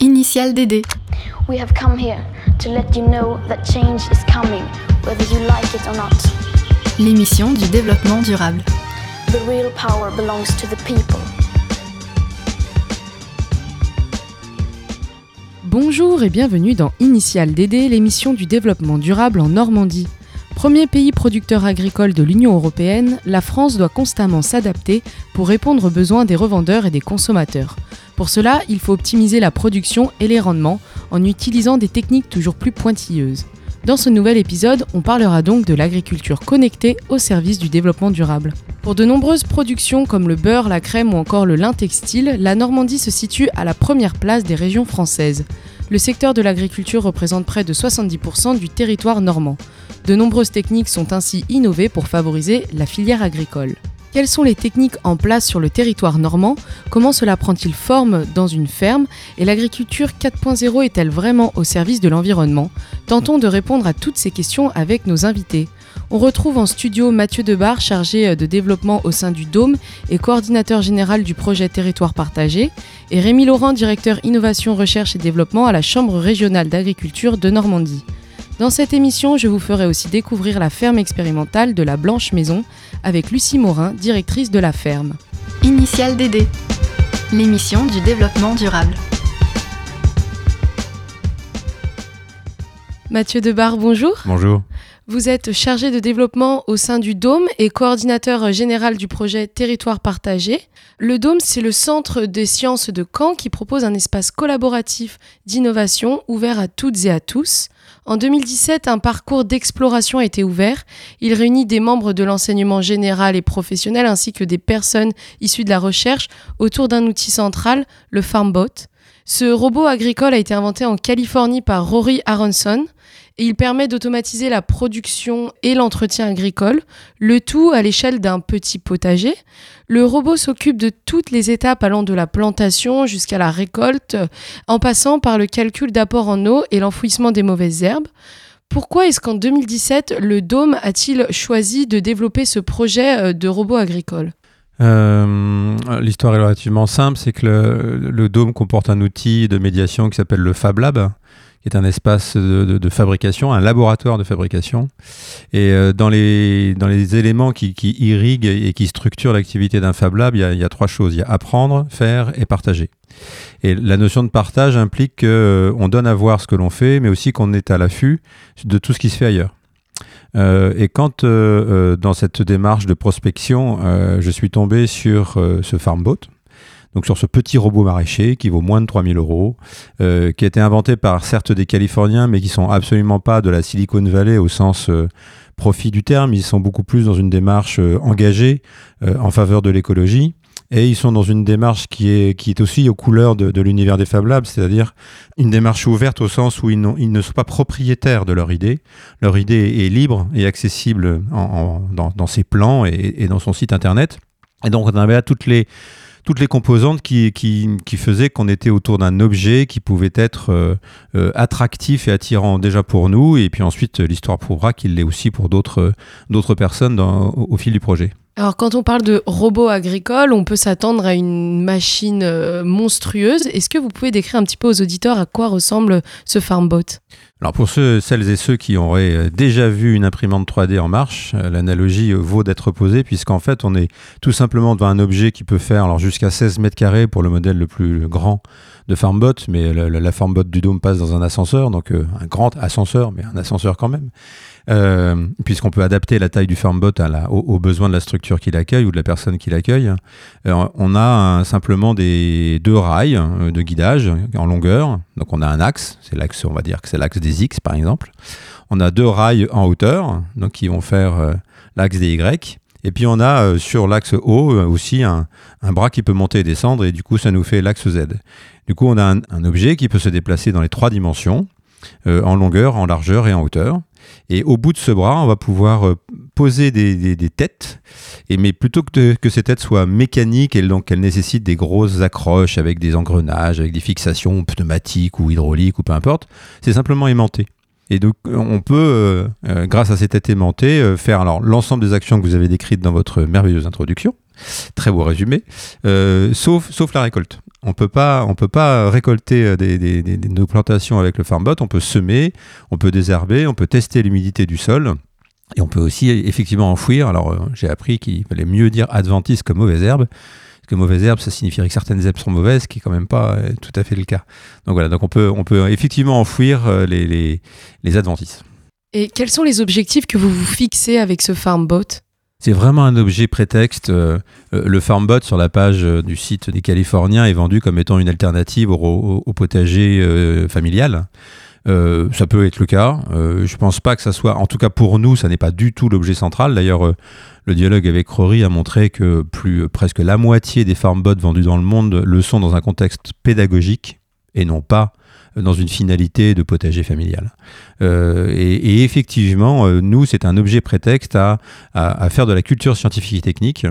Initial DD. We have come here to let you know that change is coming, whether you like it or not. L'émission du développement durable. The real power belongs to the people. Bonjour et bienvenue dans Initial DD, l'émission du développement durable en Normandie. Premier pays producteur agricole de l'Union européenne, la France doit constamment s'adapter pour répondre aux besoins des revendeurs et des consommateurs. Pour cela, il faut optimiser la production et les rendements en utilisant des techniques toujours plus pointilleuses. Dans ce nouvel épisode, on parlera donc de l'agriculture connectée au service du développement durable. Pour de nombreuses productions comme le beurre, la crème ou encore le lin textile, la Normandie se situe à la première place des régions françaises. Le secteur de l'agriculture représente près de 70% du territoire normand. De nombreuses techniques sont ainsi innovées pour favoriser la filière agricole. Quelles sont les techniques en place sur le territoire normand? Comment cela prend-il forme dans une ferme? Et l'agriculture 4.0 est-elle vraiment au service de l'environnement? Tentons de répondre à toutes ces questions avec nos invités. On retrouve en studio Mathieu Debar, chargé de développement au sein du Dôme et coordinateur général du projet Territoire partagé, et Rémi Laurent, directeur innovation, recherche et développement à la Chambre régionale d'agriculture de Normandie. Dans cette émission, je vous ferai aussi découvrir la ferme expérimentale de la Blanche Maison avec Lucie Morin, directrice de la ferme. Initial DD. L'émission du développement durable. Mathieu Debar, bonjour. Bonjour. Vous êtes chargé de développement au sein du Dôme et coordinateur général du projet Territoire partagé. Le Dôme, c'est le centre des sciences de Caen qui propose un espace collaboratif d'innovation ouvert à toutes et à tous. En 2017, un parcours d'exploration a été ouvert. Il réunit des membres de l'enseignement général et professionnel ainsi que des personnes issues de la recherche autour d'un outil central, le FarmBot. Ce robot agricole a été inventé en Californie par Rory Aronson il permet d'automatiser la production et l'entretien agricole, le tout à l'échelle d'un petit potager. Le robot s'occupe de toutes les étapes allant de la plantation jusqu'à la récolte, en passant par le calcul d'apport en eau et l'enfouissement des mauvaises herbes. Pourquoi est-ce qu'en 2017, le Dôme a-t-il choisi de développer ce projet euh, de robot agricole? Euh, L'histoire est relativement simple, c'est que le, le, Dôme comporte un outil de médiation qui s'appelle le Fab Lab, est un espace de, fabrication, un laboratoire de fabrication. Et euh, dans, les, dans les éléments qui, irriguent et qui structurent l'activité d'un Fab Lab, il y, a, trois choses. Il y a apprendre, faire et partager. Et la notion de partage implique qu'on euh, donne à voir ce que l'on fait, mais aussi qu'on est à l'affût de tout ce qui se fait ailleurs. Euh, et quand, dans cette démarche de prospection, je suis tombé sur ce FarmBot, donc sur ce petit robot maraîcher qui vaut moins de 3000 euros, euh, qui a été inventé par certes des Californiens, mais qui sont absolument pas de la Silicon Valley au sens euh, profit du terme. Ils sont beaucoup plus dans une démarche euh, engagée en faveur de l'écologie. Et ils sont dans une démarche qui est, qui est aussi aux couleurs de, l'univers des Fab Labs, c'est-à-dire une démarche ouverte au sens où ils, ne sont pas propriétaires de leur idée. Leur idée est libre et accessible dans, dans, ses plans et, et, dans son site internet. Et donc on avait là toutes les, toutes les composantes qui, qui, faisaient qu'on était autour d'un objet qui pouvait être euh, euh, attractif et attirant déjà pour nous, et puis ensuite l'histoire prouvera qu'il l'est aussi pour d'autres personnes au, fil du projet. Alors quand on parle de robots agricoles, on peut s'attendre à une machine euh, monstrueuse. Est-ce que vous pouvez décrire un petit peu aux auditeurs à quoi ressemble ce FarmBot? Alors pour ceux, celles et ceux qui auraient euh, déjà vu une imprimante 3D en marche, euh, l'analogie vaut d'être posée puisqu'en fait on est tout simplement devant un objet qui peut faire alors jusqu'à 16 mètres carrés pour le modèle le plus grand de FarmBot, mais la, la, FarmBot du Dôme passe dans un ascenseur, donc un grand ascenseur, mais un ascenseur quand même. Euh, puisqu'on peut adapter la taille du FarmBot à la, aux, besoins de la structure qui l'accueille ou de la personne qui l'accueille. Euh, on a simplement des deux rails euh, de guidage en longueur. Donc on a un axe, c'est l'axe, on va dire que c'est l'axe des X par exemple. On a deux rails en hauteur, donc qui vont faire l'axe des Y. Et puis on a sur l'axe haut aussi un, un, bras qui peut monter et descendre, et du coup ça nous fait l'axe Z. Du coup on a un, un, objet qui peut se déplacer dans les trois dimensions, euh, en longueur, en largeur et en hauteur. Et au bout de ce bras, on va pouvoir euh, poser des, têtes, et, mais plutôt que, que ces têtes soient mécaniques et donc qu'elles nécessitent des grosses accroches avec des engrenages, avec des fixations pneumatiques ou hydrauliques ou peu importe, c'est simplement aimanté. Et donc on peut, euh, euh, grâce à ces têtes aimantées, faire alors l'ensemble des actions que vous avez décrites dans votre merveilleuse introduction, Très beau résumé. Euh, sauf, sauf la récolte. On peut pas, on peut pas récolter euh, des, nos plantations avec le FarmBot. On peut semer, on peut désherber, on peut tester l'humidité du sol. Et on peut aussi effectivement enfouir. Alors, euh, j'ai appris qu'il fallait mieux dire adventice que mauvaise herbe. Parce que mauvaise herbe, ça signifierait que certaines herbes sont mauvaises, ce qui est quand même pas tout à fait le cas. Donc voilà, donc on peut, on peut effectivement enfouir les, les, les adventices. Et quels sont les objectifs que vous vous fixez avec ce FarmBot C'est vraiment un objet prétexte. Euh, euh, le FarmBot sur la page euh, du site des Californiens est vendu comme étant une alternative au, potager familial. Ça peut être le cas. Euh, je pense pas que ça soit, en tout cas pour nous, ça n'est pas du tout l'objet central. D'ailleurs, le dialogue avec Rory a montré que plus presque la moitié des FarmBots vendus dans le monde le sont dans un contexte pédagogique et non pas dans une finalité de potager familial. Euh, et, effectivement, euh, nous, c'est un objet prétexte à faire de la culture scientifique et technique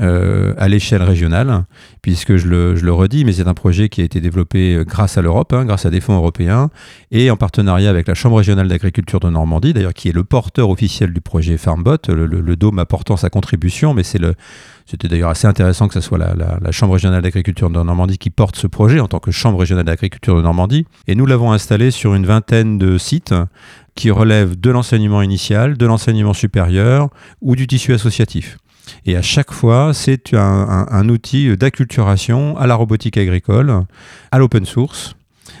euh, à l'échelle régionale, puisque je le, redis, mais c'est un projet qui a été développé euh, grâce à l'Europe, hein, grâce à des fonds européens, et en partenariat avec la Chambre régionale d'agriculture de Normandie, d'ailleurs qui est le porteur officiel du projet FarmBot, le, le, le Dôme apportant sa contribution, mais c'était d'ailleurs assez intéressant que ce soit la Chambre régionale d'agriculture de Normandie qui porte ce projet en tant que Chambre régionale d'agriculture de Normandie. Et nous l'avons installé sur une vingtaine de sites qui relèvent de l'enseignement initial, de l'enseignement supérieur ou du tissu associatif. Et à chaque fois, c'est un, outil d'acculturation à la robotique agricole, à l'open source.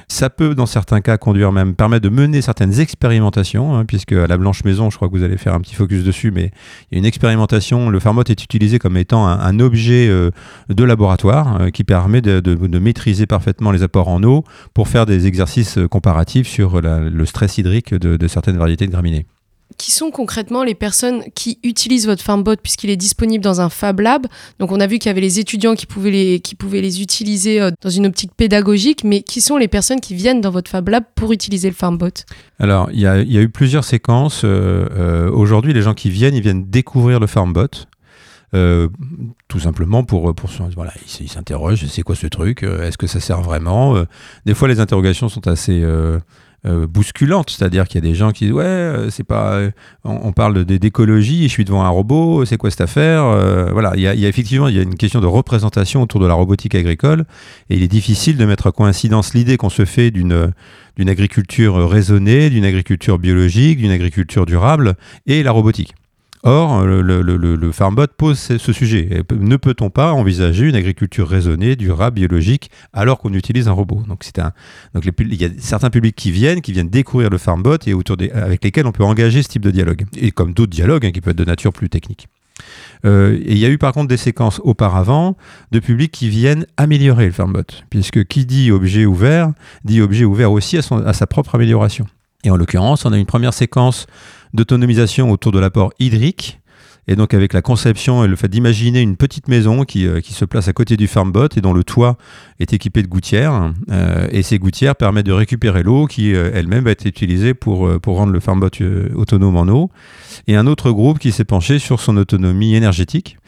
Ça peut, dans certains cas, conduire même, permettre de mener certaines expérimentations, hein, puisque à la Blanche Maison, je crois que vous allez faire un petit focus dessus, mais il y a une expérimentation. Le Farmot est utilisé comme étant un, objet euh, de laboratoire euh, qui permet de, maîtriser parfaitement les apports en eau pour faire des exercices comparatifs sur le stress hydrique de certaines variétés de graminées. Qui sont concrètement les personnes qui utilisent votre FarmBot puisqu'il est disponible dans un Fab Lab Donc on a vu qu'il y avait les étudiants qui pouvaient les, qui pouvaient les utiliser euh, dans une optique pédagogique, mais qui sont les personnes qui viennent dans votre Fab Lab pour utiliser le FarmBot Alors, il y, y a eu plusieurs séquences. Euh, euh, Aujourd'hui, les gens qui viennent, ils viennent découvrir le FarmBot. Tout simplement pour, pour voilà, ils s'interrogent, c'est quoi ce truc Est-ce que ça sert vraiment Des fois, les interrogations sont assez euh, bousculantes, c'est-à-dire qu'il y a des gens qui disent ouais, euh, c'est pas, euh, on, on parle d'écologie, je suis devant un robot, c'est quoi cette affaire Voilà, il y, a, il y a effectivement il y a une question de représentation autour de la robotique agricole, et il est difficile de mettre à coïncidence l'idée qu'on se fait d'une d'une agriculture raisonnée, d'une agriculture biologique, d'une agriculture durable et la robotique. Or, le, FarmBot pose ce, sujet. Ne peut-on pas envisager une agriculture raisonnée, durable, biologique, alors qu'on utilise un robot? Donc, il y a certains publics qui viennent, qui viennent découvrir le FarmBot et autour des, avec lesquels on peut engager ce type de dialogue. Et comme d'autres dialogues hein, qui peuvent être de nature plus technique. Euh, il y a eu par contre des séquences auparavant de publics qui viennent améliorer le FarmBot, puisque qui dit objet ouvert, dit objet ouvert aussi à, à sa propre amélioration. Et en l'occurrence, on a une première séquence d'autonomisation autour de l'apport hydrique, et donc avec la conception et le fait d'imaginer une petite maison qui, euh, se place à côté du FarmBot et dont le toit est équipé de gouttières, euh, et ces gouttières permettent de récupérer l'eau qui euh, elle-même va être utilisée pour, rendre le FarmBot autonome en eau. Et un autre groupe qui s'est penché sur son autonomie énergétique,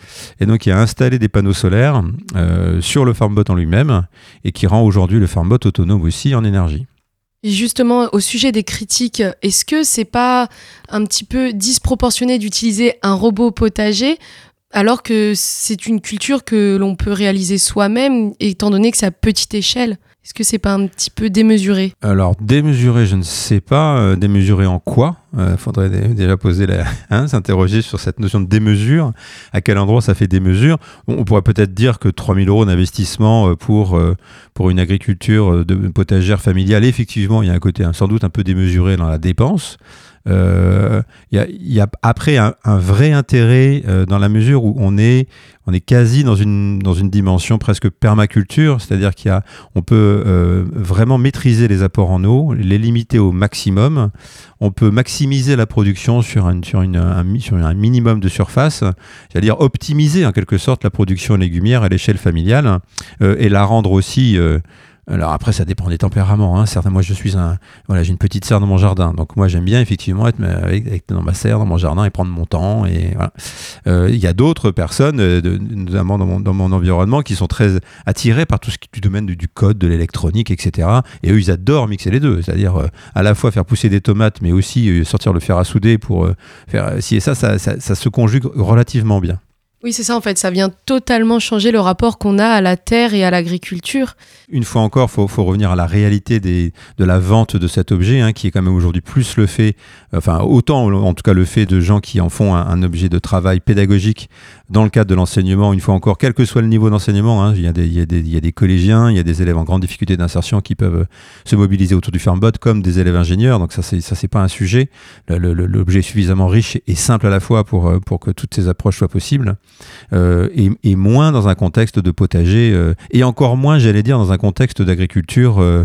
et donc qui a installé des panneaux solaires sur le FarmBot en lui-même, et qui rend aujourd'hui le FarmBot autonome aussi en énergie. Justement, au sujet des critiques, est-ce que c'est pas un petit peu disproportionné d'utiliser un robot potager alors que c'est une culture que l'on peut réaliser soi-même, étant donné que c'est à petite échelle? Est-ce que c'est pas un petit peu démesuré? Alors, démesuré, je ne sais pas. Euh, démesuré en quoi? Il faudrait dé- déjà poser la, hein, s'interroger sur cette notion de démesure. À quel endroit ça fait démesure? On, pourrait peut-être dire que 3000 euros d'investissement euh, pour, euh, pour une agriculture euh, de potagère familiale, effectivement, il y a un côté sans doute un peu démesuré dans la dépense. Euh, Il il y a après un, vrai intérêt euh, dans la mesure où on est, on est quasi dans une, dans une dimension presque permaculture, c'est-à-dire qu'il on peut euh, vraiment maîtriser les apports en eau, les limiter au maximum. On peut maximiser la production sur un, sur un, minimum de surface, c'est-à-dire optimiser en quelque sorte la production légumière à l'échelle familiale euh, et la rendre aussi euh, alors après, ça dépend des tempéraments. Hein. Certains, moi, je suis un, voilà, j'ai une petite serre dans mon jardin, donc moi, j'aime bien effectivement être avec, dans ma serre, dans mon jardin et prendre mon temps. Et voilà. Euh, Il y a d'autres personnes, euh, notamment dans mon, environnement, qui sont très attirées par tout ce qui est du domaine du, code, de l'électronique, etc. Et eux, ils adorent mixer les deux, c'est-à-dire euh, à la fois faire pousser des tomates, mais aussi sortir le fer à souder pour faire ci et ça, ça se conjugue relativement bien. Oui, c'est ça en fait, ça vient totalement changer le rapport qu'on a à la terre et à l'agriculture. Une fois encore, il faut, revenir à la réalité de la vente de cet objet, hein, qui est quand même aujourd'hui plus le fait, enfin autant en tout cas le fait de gens qui en font un, objet de travail pédagogique dans le cadre de l'enseignement, une fois encore, quel que soit le niveau d'enseignement, hein, il, y a des, collégiens, il y a des élèves en grande difficulté d'insertion qui peuvent se mobiliser autour du Farmbot comme des élèves ingénieurs, donc ça c'est, pas un sujet. L'objet est suffisamment riche et simple à la fois pour, pour que toutes ces approches soient possibles. Euh, et, moins dans un contexte de potager, euh, et encore moins, j'allais dire, dans un contexte d'agriculture euh,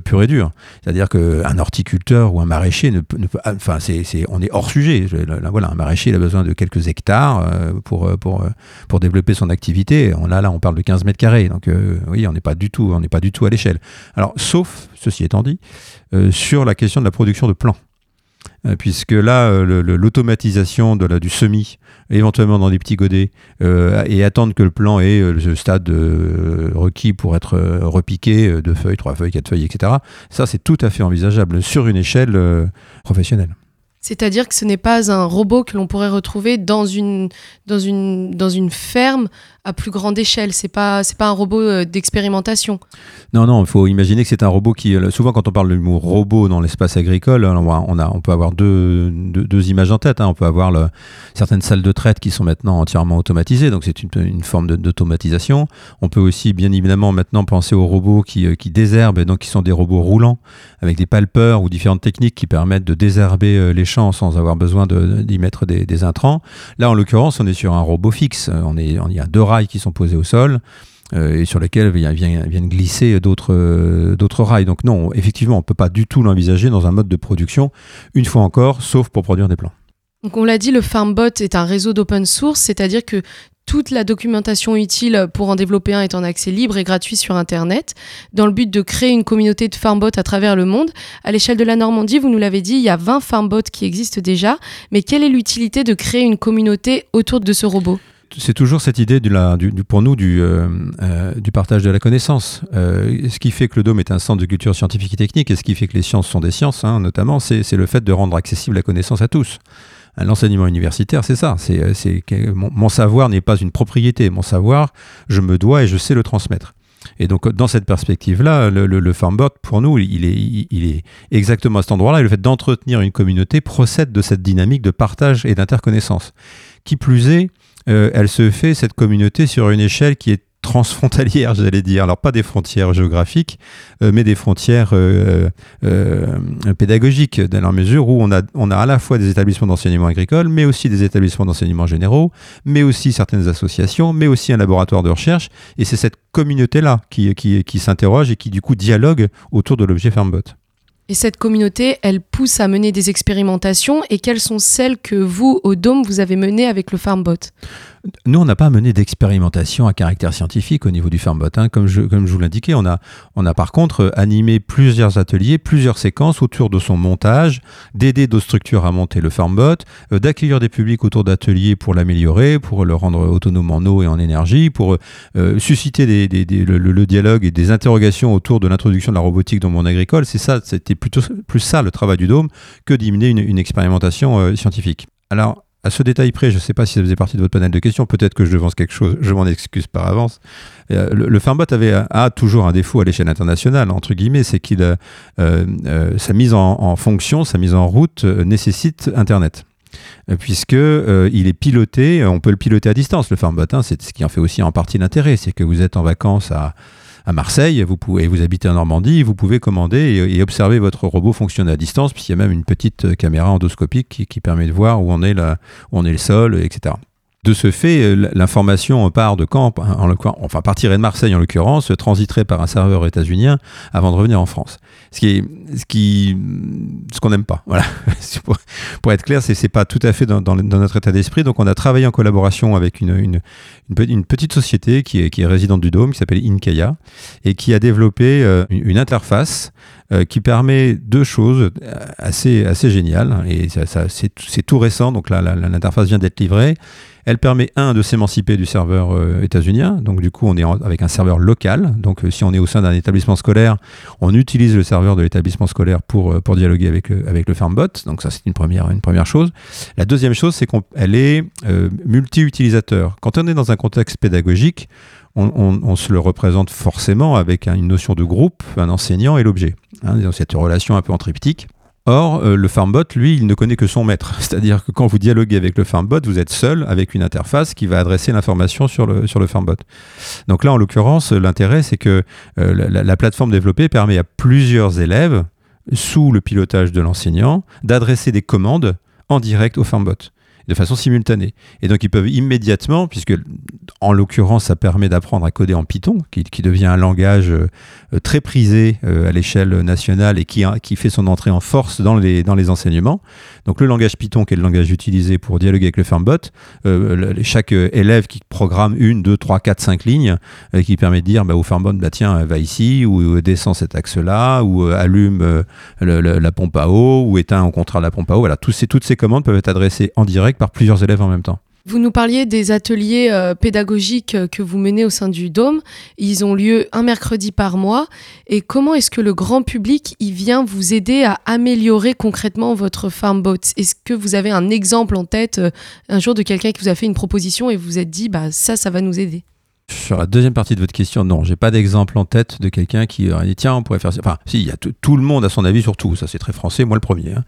pure et dure. C'est-à-dire qu'un horticulteur ou un maraîcher ne, peut, enfin, on est hors sujet. voilà, un maraîcher, il a besoin de quelques hectares pour, pour, pour développer son activité. On là, on parle de 15 mètres carrés, donc oui, on n'est pas du tout, on n'est pas du tout à l'échelle. Alors, sauf, ceci étant dit, sur la question de la production de plants. Euh, puisque là, euh, l'automatisation du semis, éventuellement dans des petits godets, euh, et attendre que le plan ait le stade requis pour être repiqué, deux feuilles, trois feuilles, quatre feuilles, etc., ça c'est tout à fait envisageable sur une échelle professionnelle. C'est-à-dire que ce n'est pas un robot que l'on pourrait retrouver dans une, dans une, dans une ferme à plus grande échelle. C'est pas pas un robot euh, d'expérimentation. Non non, il faut imaginer que c'est un robot qui euh, souvent quand on parle du mot robot dans l'espace agricole, on on peut avoir deux, deux, images en tête. Hein. On peut avoir certaines salles de traite qui sont maintenant entièrement automatisées, donc c'est une, une, forme d'automatisation. On peut aussi bien évidemment maintenant penser aux robots qui, euh, qui désherbent, et donc qui sont des robots roulants avec des palpeurs ou différentes techniques qui permettent de désherber les champs sans avoir besoin d'y mettre des, intrants. Là en l'occurrence, on est sur un robot fixe. On on y a deux rails qui sont posés au sol. Euh, et sur lesquels viennent, glisser d'autres rails. Donc non, effectivement, on ne peut pas du tout l'envisager dans un mode de production, une fois encore, sauf pour produire des plants. Donc on l'a dit, le FarmBot est un réseau d'open source, c'est-à-dire que toute la documentation utile pour en développer un est en accès libre et gratuit sur Internet, dans le but de créer une communauté de FarmBot à travers le monde. À l'échelle de la Normandie, vous nous l'avez dit, il y a 20 FarmBots qui existent déjà, mais quelle est l'utilité de créer une communauté autour de ce robot? C'est toujours cette idée du, pour nous du, euh, euh, du, partage de la connaissance. Euh, ce qui fait que le Dôme est un centre de culture scientifique et technique, et ce qui fait que les sciences sont des sciences, hein, notamment, c'est le fait de rendre accessible la connaissance à tous. L'enseignement universitaire, c'est ça. C'est mon, mon, savoir n'est pas une propriété. Mon savoir, je me dois et je sais le transmettre. Et donc, dans cette perspective-là, le, le, FarmBot, pour nous, il est, est exactement à cet endroit-là. Et le fait d'entretenir une communauté procède de cette dynamique de partage et d'interconnaissance. Qui plus est, euh, elle se fait, cette communauté, sur une échelle qui est transfrontalière, j'allais dire. Alors pas des frontières géographiques, euh, mais des frontières euh, pédagogiques, dans la mesure où on a, a à la fois des établissements d'enseignement agricole, mais aussi des établissements d'enseignement généraux, mais aussi certaines associations, mais aussi un laboratoire de recherche. Et c'est cette communauté-là qui, qui, qui s'interroge et qui du coup dialogue autour de l'objet FarmBot. Et cette communauté, elle pousse à mener des expérimentations. Et quelles sont celles que vous, au Dôme, vous avez menées avec le FarmBot nous, on n'a pas mené d'expérimentation à caractère scientifique au niveau du FarmBot. Hein. Comme, je, vous l'indiquais, on a, on a par contre animé plusieurs ateliers, plusieurs séquences autour de son montage, d'aider d'autres structures à monter le FarmBot, euh, d'accueillir des publics autour d'ateliers pour l'améliorer, pour le rendre autonome en eau et en énergie, pour euh, susciter le, dialogue et des interrogations autour de l'introduction de la robotique dans le monde agricole. C'est ça, c'était plutôt plus ça le travail du Dôme que d'y mener une, expérimentation euh, scientifique. Alors, à ce détail près, je ne sais pas si ça faisait partie de votre panel de questions, peut-être que je devance quelque chose, je m'en excuse par avance. Euh, le, Farmbot avait, a toujours un défaut à l'échelle internationale, entre guillemets, c'est qu'il euh, euh, sa mise en, fonction, sa mise en route nécessite Internet puisque il est piloté, on peut le piloter à distance, le Farmbot, hein, c'est ce qui en fait aussi en partie l'intérêt, c'est que vous êtes en vacances à, à Marseille, vous pouvez, vous habitez en Normandie, vous pouvez commander et, observer votre robot fonctionner à distance, puisqu'il y a même une petite euh, caméra endoscopique qui, permet de voir où on est, où on est le sol, etc. De ce fait, euh, l'information part de camp, en enfin partirait de Marseille en l'occurrence, transiterait par un serveur états-unien avant de revenir en France. Ce qui ce qu'on n'aime pas. Voilà. pour, être clair, c'est, c'est pas tout à fait dans, notre état d'esprit. Donc, on a travaillé en collaboration avec une, petite société qui est, résidente du Dôme, qui s'appelle Inkaya, et qui a développé euh, une interface euh, qui permet deux choses assez, géniales. Et ça, c'est, tout récent, donc là, l'interface vient d'être livrée. Elle permet, un, de s'émanciper du serveur euh, états-unien. Donc, du coup, on est avec un serveur local. Donc, euh, si on est au sein d'un établissement scolaire, on utilise le serveur de l'établissement scolaire pour, pour dialoguer avec, avec le FarmBot. Donc, ça, c'est une première, chose. La deuxième chose, c'est qu'elle est, multi-utilisateur. Quand on est dans un contexte pédagogique, on, se le représente forcément avec une notion de groupe, un enseignant et l'objet. Hein, cette relation un peu en triptyque. Or, euh, le farmbot, lui, il ne connaît que son maître. C'est-à-dire que quand vous dialoguez avec le farmbot, vous êtes seul avec une interface qui va adresser l'information sur le, farmbot. Donc là, en l'occurrence, l'intérêt, c'est que euh, la, plateforme développée permet à plusieurs élèves, sous le pilotage de l'enseignant, d'adresser des commandes en direct au farmbot de façon simultanée. Et donc ils peuvent immédiatement, puisque en l'occurrence ça permet d'apprendre à coder en Python, qui, devient un langage euh, très prisé euh, à l'échelle nationale et qui, qui fait son entrée en force dans les, dans les enseignements. Donc le langage Python, qui est le langage utilisé pour dialoguer avec le Farmbot, euh, chaque élève qui programme une, deux, trois, quatre, cinq lignes, qui permet de dire bah, au Farmbot, bah, tiens, va ici, ou descend cet axe-là, ou allume la pompe à eau, ou éteint au contraire la pompe à eau. Voilà, tous ces, toutes ces commandes peuvent être adressées en direct par plusieurs élèves en même temps. Vous nous parliez des ateliers euh, pédagogiques euh, que vous menez au sein du Dôme. Ils ont lieu un mercredi par mois. Et comment est-ce que le grand public il vient vous aider à améliorer concrètement votre farmbot Est-ce que vous avez un exemple en tête euh, un jour de quelqu'un qui vous a fait une proposition et vous vous êtes dit bah ça ça va nous aider? Sur la deuxième partie de votre question, non, j'ai pas d'exemple en tête de quelqu'un qui aurait dit tiens, on pourrait faire ça. Enfin, si, il y a tout le monde a son avis sur tout, ça c'est très français, moi le premier. Hein.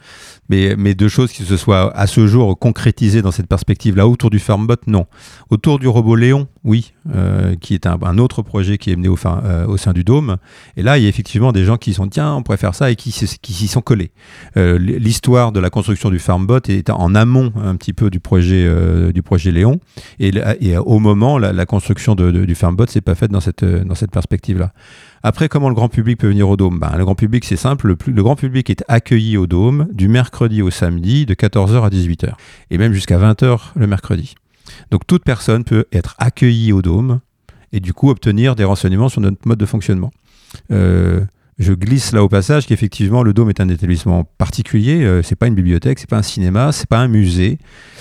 Mais, mais deux choses qui se soient à ce jour concrétisées dans cette perspective-là, autour du Farmbot, non. Autour du robot Léon, oui, euh, qui est un, autre projet qui est mené au, euh, au, sein du Dôme. Et là, il y a effectivement des gens qui sont tiens, on pourrait faire ça et qui, s'y sont collés. Euh, l'histoire de la construction du Farmbot est en amont un petit peu du projet, du projet Léon. Et, au moment, la, construction de du Farmbot, c'est pas fait dans cette, dans cette perspective-là. Après, comment le grand public peut venir au Dôme? Ben, Le grand public, c'est simple. Le, grand public est accueilli au Dôme du mercredi au samedi de 14h à 18h. Et même jusqu'à 20h le mercredi. Donc toute personne peut être accueillie au Dôme et du coup obtenir des renseignements sur notre mode de fonctionnement. Euh, je glisse là au passage qu'effectivement le Dôme est un établissement particulier. Euh, c'est pas une bibliothèque, c'est pas un cinéma, c'est pas un musée,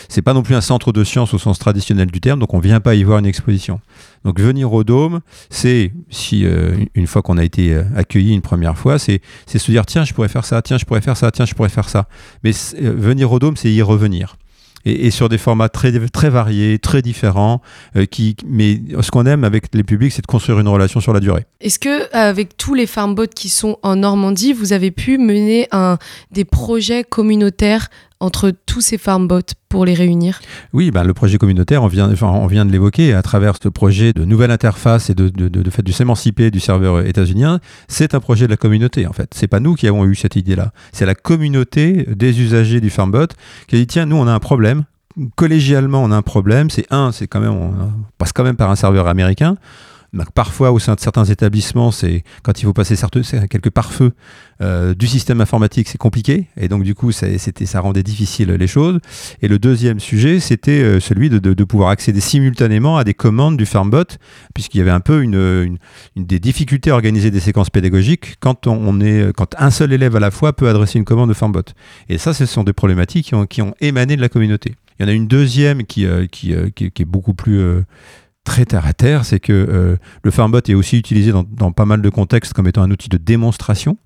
c'est pas non plus un centre de sciences au sens traditionnel du terme. Donc on vient pas y voir une exposition. Donc venir au Dôme, c'est si euh, une fois qu'on a été euh, accueilli une première fois, c'est se dire tiens je pourrais faire ça, tiens je pourrais faire ça, tiens je pourrais faire ça. Mais venir au Dôme, c'est y revenir et, sur des formats très, très variés, très différents. Euh, qui, mais ce qu'on aime avec les publics, c'est de construire une relation sur la durée. Est-ce que avec tous les farmbots qui sont en Normandie, vous avez pu mener des projets communautaires entre tous ces farmbots pour les réunir Oui, ben, le projet communautaire, on vient, enfin, on vient de l'évoquer à travers ce projet de nouvelle interface et de, fait de s'émanciper du serveur états-unien. C'est un projet de la communauté en fait. C'est pas nous qui avons eu cette idée-là. C'est la communauté des usagers du farmbot qui a dit tiens, nous on a un problème. Collégialement, on a un problème. C'est un, c'est quand même, on passe quand même par un serveur américain parfois, au sein de certains établissements, c'est quand il faut passer quelques pare-feux euh, du système informatique, c'est compliqué. Et donc, du coup, ça, rendait difficile les choses. Et le deuxième sujet, c'était euh, celui de, pouvoir accéder simultanément à des commandes du Farmbot, puisqu'il y avait un peu une, des difficultés à organiser des séquences pédagogiques quand, on, est, quand un seul élève à la fois peut adresser une commande de Farmbot. Et ça, ce sont des problématiques qui ont, qui ont émané de la communauté. Il y en a une deuxième qui, euh, qui, qui, est beaucoup plus très terre à terre, c'est que euh, le Farmbot est aussi utilisé dans, pas mal de contextes comme étant un outil de démonstration.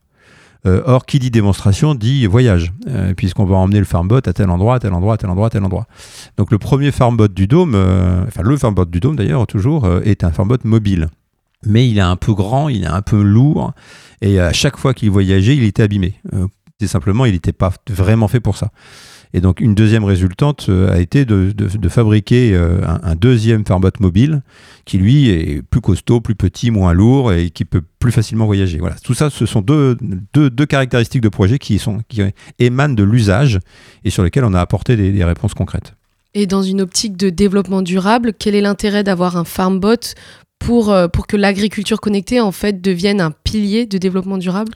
Euh, or, qui dit démonstration dit voyage, euh, puisqu'on va emmener le Farmbot à tel endroit, à tel endroit, à tel endroit, tel endroit. Donc le premier Farmbot du Dôme, enfin le Farmbot du Dôme d'ailleurs toujours, est un Farmbot mobile. Mais il est un peu grand, il est un peu lourd, et à chaque fois qu'il voyageait, il était abîmé. c'est simplement, il n'était pas vraiment fait pour ça. Et donc une deuxième résultante euh, a été de, fabriquer euh, un, deuxième Farbot mobile qui lui est plus costaud, plus petit, moins lourd et qui peut plus facilement voyager. Voilà, tout ça, ce sont deux, caractéristiques de projet qui, émanent de l'usage et sur lesquelles on a apporté des, réponses concrètes. Et dans une optique de développement durable, quel est l'intérêt d'avoir un farmbot pour, euh, pour que l'agriculture connectée en fait devienne un pilier de développement durable?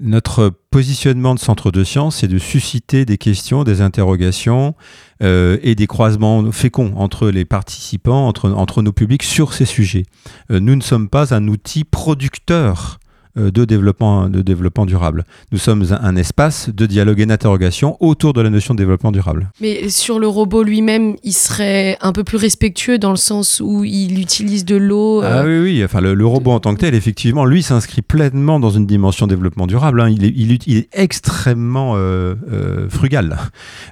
Notre positionnement de centre de science, c'est de susciter des questions, des interrogations euh, et des croisements féconds entre les participants, entre, nos publics sur ces sujets. Euh, nous ne sommes pas un outil producteur de, développement, de développement durable. Nous sommes un, un espace de dialogue et d'interrogation autour de la notion de développement durable. Mais sur le robot lui-même, il serait un peu plus respectueux dans le sens où il utilise de l'eau. euh, Ah oui, oui, enfin, le, le robot en tant que tel, effectivement, lui s'inscrit pleinement dans une dimension développement durable. hein. Il, est, il, est- il est extrêmement euh, euh, frugal.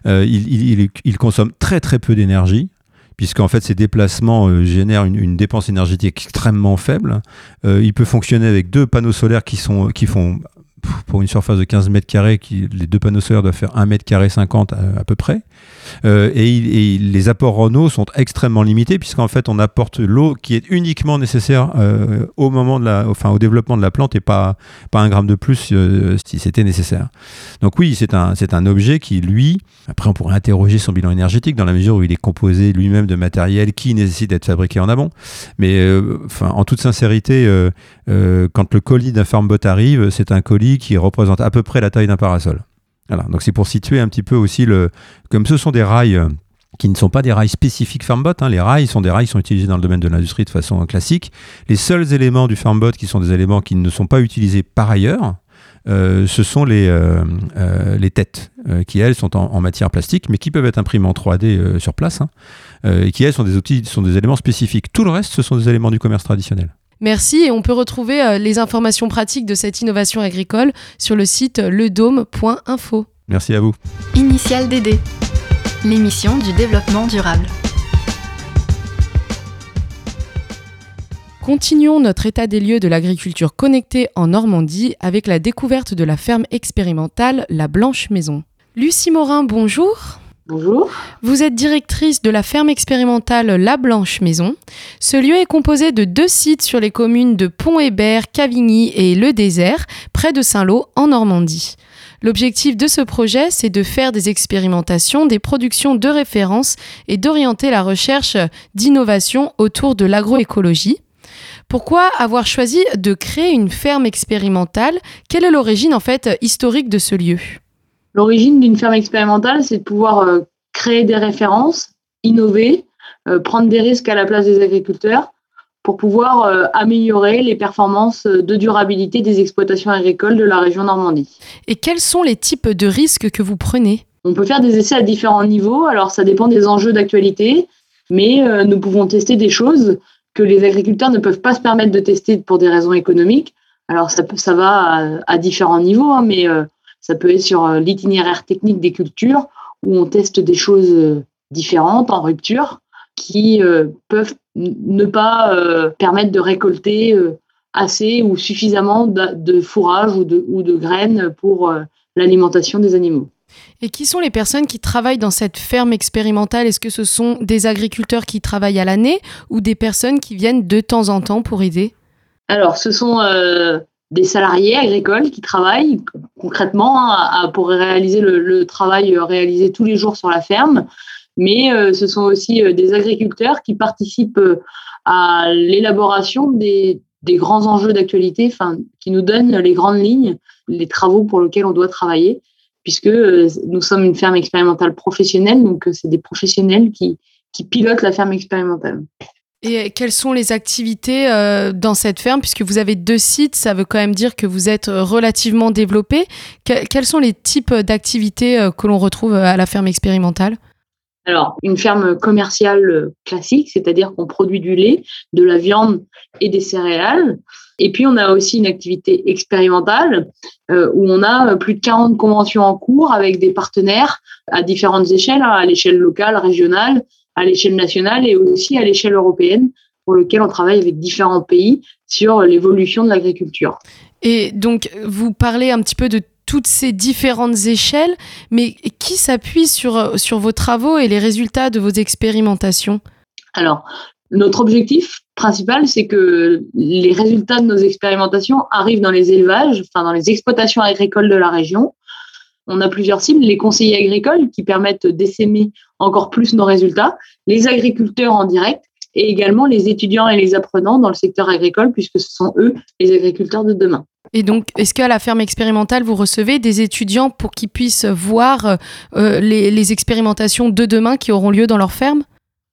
Euh, il- il consomme très très peu d'énergie. Puisqu'en fait, ses déplacements euh, génèrent une, dépense énergétique extrêmement faible. Euh, il peut fonctionner avec deux panneaux solaires qui, font, pour une surface de 15 mètres carrés, les deux panneaux solaires doivent faire 1 mètre carré 50 à, à peu près. Euh, et, les apports en eau sont extrêmement limités puisqu'en fait on apporte l'eau qui est uniquement nécessaire euh, au moment de la, enfin au développement de la plante et pas pas un gramme de plus euh, si c'était nécessaire. Donc oui, c'est un un objet qui lui, après on pourrait interroger son bilan énergétique dans la mesure où il est composé lui-même de matériel qui nécessite d'être fabriqué en amont. Mais euh, en toute sincérité, euh, euh, quand le colis d'un farmbot arrive, c'est un colis qui représente à peu près la taille d'un parasol. Voilà, donc c'est pour situer un petit peu aussi le. Comme ce sont des rails euh, qui ne sont pas des rails spécifiques Farmbot, hein, les rails sont des rails qui sont utilisés dans le domaine de l'industrie de façon classique. Les seuls éléments du Farmbot qui sont des éléments qui ne sont pas utilisés par ailleurs, euh, ce sont les, euh, les têtes, qui elles sont en, matière plastique, mais qui peuvent être imprimées en 3D euh, sur place, hein, et qui elles sont des outils, sont des éléments spécifiques. Tout le reste, ce sont des éléments du commerce traditionnel. Merci et on peut retrouver euh, les informations pratiques de cette innovation agricole sur le site ledome.info. Merci à vous. Initial DD, l'émission du développement durable. Continuons notre état des lieux de l'agriculture connectée en Normandie avec la découverte de la ferme expérimentale La Blanche Maison. Lucie Morin, bonjour. Bonjour. Vous êtes directrice de la ferme expérimentale La Blanche Maison. Ce lieu est composé de deux sites sur les communes de Pont-Hébert, Cavigny et Le Désert, près de Saint-Lô, en Normandie. L'objectif de ce projet, c'est de faire des expérimentations, des productions de référence et d'orienter la recherche d'innovation autour de l'agroécologie. Pourquoi avoir choisi de créer une ferme expérimentale? Quelle est l'origine en fait historique de ce lieu? L'origine d'une ferme expérimentale, c'est de pouvoir euh, créer des références, innover, euh, prendre des risques à la place des agriculteurs pour pouvoir euh, améliorer les performances de durabilité des exploitations agricoles de la région Normandie. Et quels sont les types de risques que vous prenez? On peut faire des essais à différents niveaux, alors ça dépend des enjeux d'actualité, mais nous pouvons tester des choses que les agriculteurs ne peuvent pas se permettre de tester pour des raisons économiques. Alors ça, peut, ça va à, à différents niveaux, hein, mais euh, ça peut être sur euh, l'itinéraire technique des cultures, où on teste des choses euh, différentes, en rupture, qui euh, peuvent ne pas euh, permettre de récolter euh, assez ou suffisamment de, de fourrage ou de, ou de graines pour l'alimentation des animaux. Et qui sont les personnes qui travaillent dans cette ferme expérimentale? Est-ce que ce sont des agriculteurs qui travaillent à l'année ou des personnes qui viennent de temps en temps pour aider? Alors, ce sont des salariés agricoles qui travaillent concrètement hein, pour réaliser le, travail euh, réalisé tous les jours sur la ferme, mais euh, ce sont aussi euh, des agriculteurs qui participent à l'élaboration des, grands enjeux d'actualité, qui nous donnent les grandes lignes, les travaux pour lesquels on doit travailler, puisque nous sommes une ferme expérimentale professionnelle, donc c'est des professionnels qui pilotent la ferme expérimentale. Et quelles sont les activités euh, dans cette ferme? Puisque vous avez deux sites, ça veut quand même dire que vous êtes euh, relativement développé. Que- quels sont les types d'activités euh, que l'on retrouve à la ferme expérimentale? Alors, une ferme commerciale classique, c'est-à-dire qu'on produit du lait, de la viande et des céréales. Et puis, on a aussi une activité expérimentale où on a plus de 40 conventions en cours avec des partenaires à différentes échelles, hein, à l'échelle locale, régionale, à l'échelle nationale et aussi à l'échelle européenne, pour lequel on travaille avec différents pays sur l'évolution de l'agriculture. Et donc, vous parlez un petit peu de toutes ces différentes échelles, mais qui s'appuie sur, sur vos travaux et les résultats de vos expérimentations? Alors, notre objectif principal, c'est que les résultats de nos expérimentations arrivent dans les élevages, enfin dans les exploitations agricoles de la région. On a plusieurs cibles, les conseillers agricoles qui permettent d'essaimer encore plus nos résultats, les agriculteurs en direct et également les étudiants et les apprenants dans le secteur agricole puisque ce sont eux les agriculteurs de demain. Et donc, est-ce qu'à la ferme expérimentale, vous recevez des étudiants pour qu'ils puissent voir euh, les, les expérimentations de demain qui auront lieu dans leur ferme?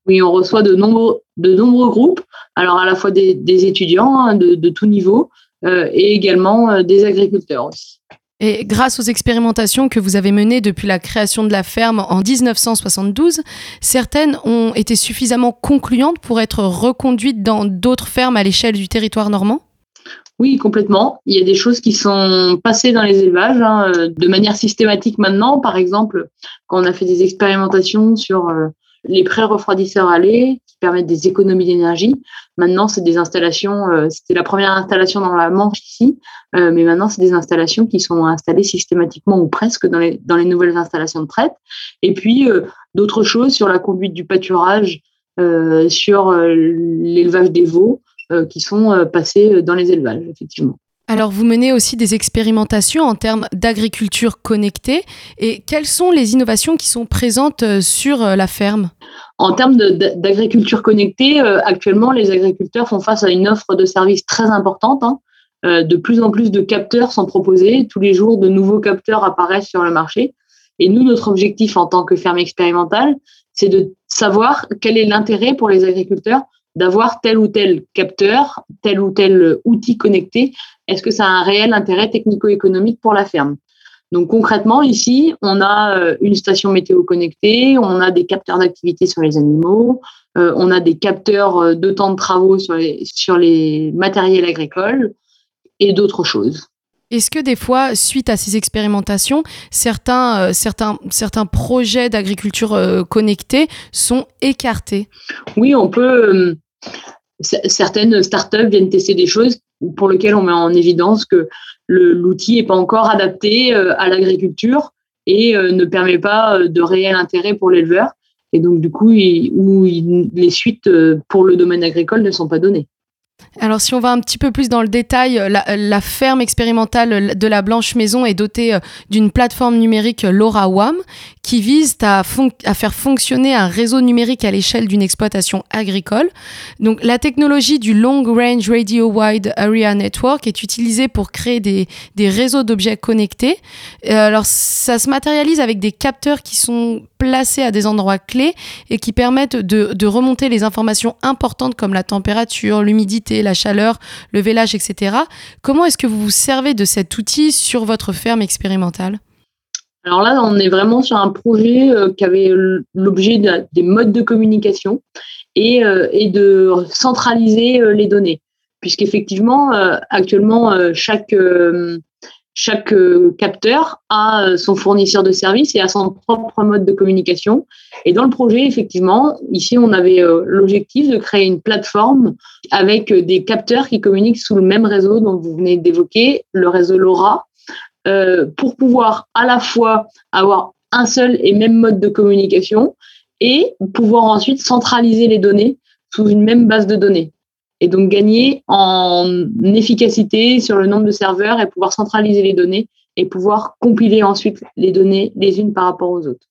Oui, on reçoit de nombreux, de nombreux groupes, alors à la fois des, des étudiants hein, de, de tout niveau, et également des agriculteurs aussi. Et grâce aux expérimentations que vous avez menées depuis la création de la ferme en 1972, certaines ont été suffisamment concluantes pour être reconduites dans d'autres fermes à l'échelle du territoire normand? Oui, complètement. Il y a des choses qui sont passées dans les élevages hein, de manière systématique maintenant. Par exemple, quand on a fait des expérimentations sur euh, les pré-refroidisseurs à lait qui permettent des économies d'énergie. Maintenant, c'est des installations, euh, c'était la première installation dans la Manche ici, euh, mais maintenant, c'est des installations qui sont installées systématiquement ou presque dans les, nouvelles installations de traite. Et puis, euh, d'autres choses sur la conduite du pâturage, sur l'élevage des veaux, qui sont passées dans les élevages, effectivement. Alors, vous menez aussi des expérimentations en termes d'agriculture connectée. Et quelles sont les innovations qui sont présentes euh, sur euh, la ferme? En termes d'agriculture connectée, euh, actuellement, les agriculteurs font face à une offre de services très importante. Hein. de plus en plus de capteurs sont proposés. Tous les jours, de nouveaux capteurs apparaissent sur le marché. Et nous, notre objectif en tant que ferme expérimentale, c'est de savoir quel est l'intérêt pour les agriculteurs d'avoir tel ou tel capteur, tel ou tel outil connecté Est-ce que ça a un réel intérêt technico-économique pour la ferme? Donc concrètement, ici, on a euh, une station météo connectée, on a des capteurs d'activité sur les animaux, euh, on a des capteurs euh, de temps de travaux sur les matériels agricoles et d'autres choses. Est-ce que des fois, suite à ces expérimentations, certains, certains projets d'agriculture connectée sont écartés? Oui, on peut certaines startups viennent tester des choses pour lesquelles on met en évidence que l'outil n'est pas encore adapté euh, à l'agriculture et euh, ne permet pas euh, de réel intérêt pour l'éleveur. Et donc, du coup, où les suites pour le domaine agricole ne sont pas données. Alors si on va un petit peu plus dans le détail, la, ferme expérimentale de la Blanche Maison est dotée euh, d'une plateforme numérique LoRaWAM qui vise à, faire fonctionner un réseau numérique à l'échelle d'une exploitation agricole. Donc la technologie du Long Range Radio Wide Area Network est utilisée pour créer des, réseaux d'objets connectés. Euh, alors ça se matérialise avec des capteurs qui sont placés à des endroits clés et qui permettent de remonter les informations importantes comme la température, l'humidité, la chaleur, le vélage, etc. Comment est-ce que vous vous servez de cet outil sur votre ferme expérimentale? Alors là, on est vraiment sur un projet euh, qui avait l'objet des modes de communication et, euh, de centraliser euh, les données. Puisqu'effectivement, actuellement, chaque, chaque euh, capteur a euh, son fournisseur de service et a son propre mode de communication. Et dans le projet, effectivement, ici, on avait euh, l'objectif de créer une plateforme avec des capteurs qui communiquent sous le même réseau dont vous venez d'évoquer, le réseau LoRa, pour pouvoir à la fois avoir un seul et même mode de communication et pouvoir ensuite centraliser les données sous une même base de données et donc gagner en efficacité sur le nombre de serveurs et pouvoir centraliser les données et pouvoir compiler ensuite les données les unes par rapport aux autres.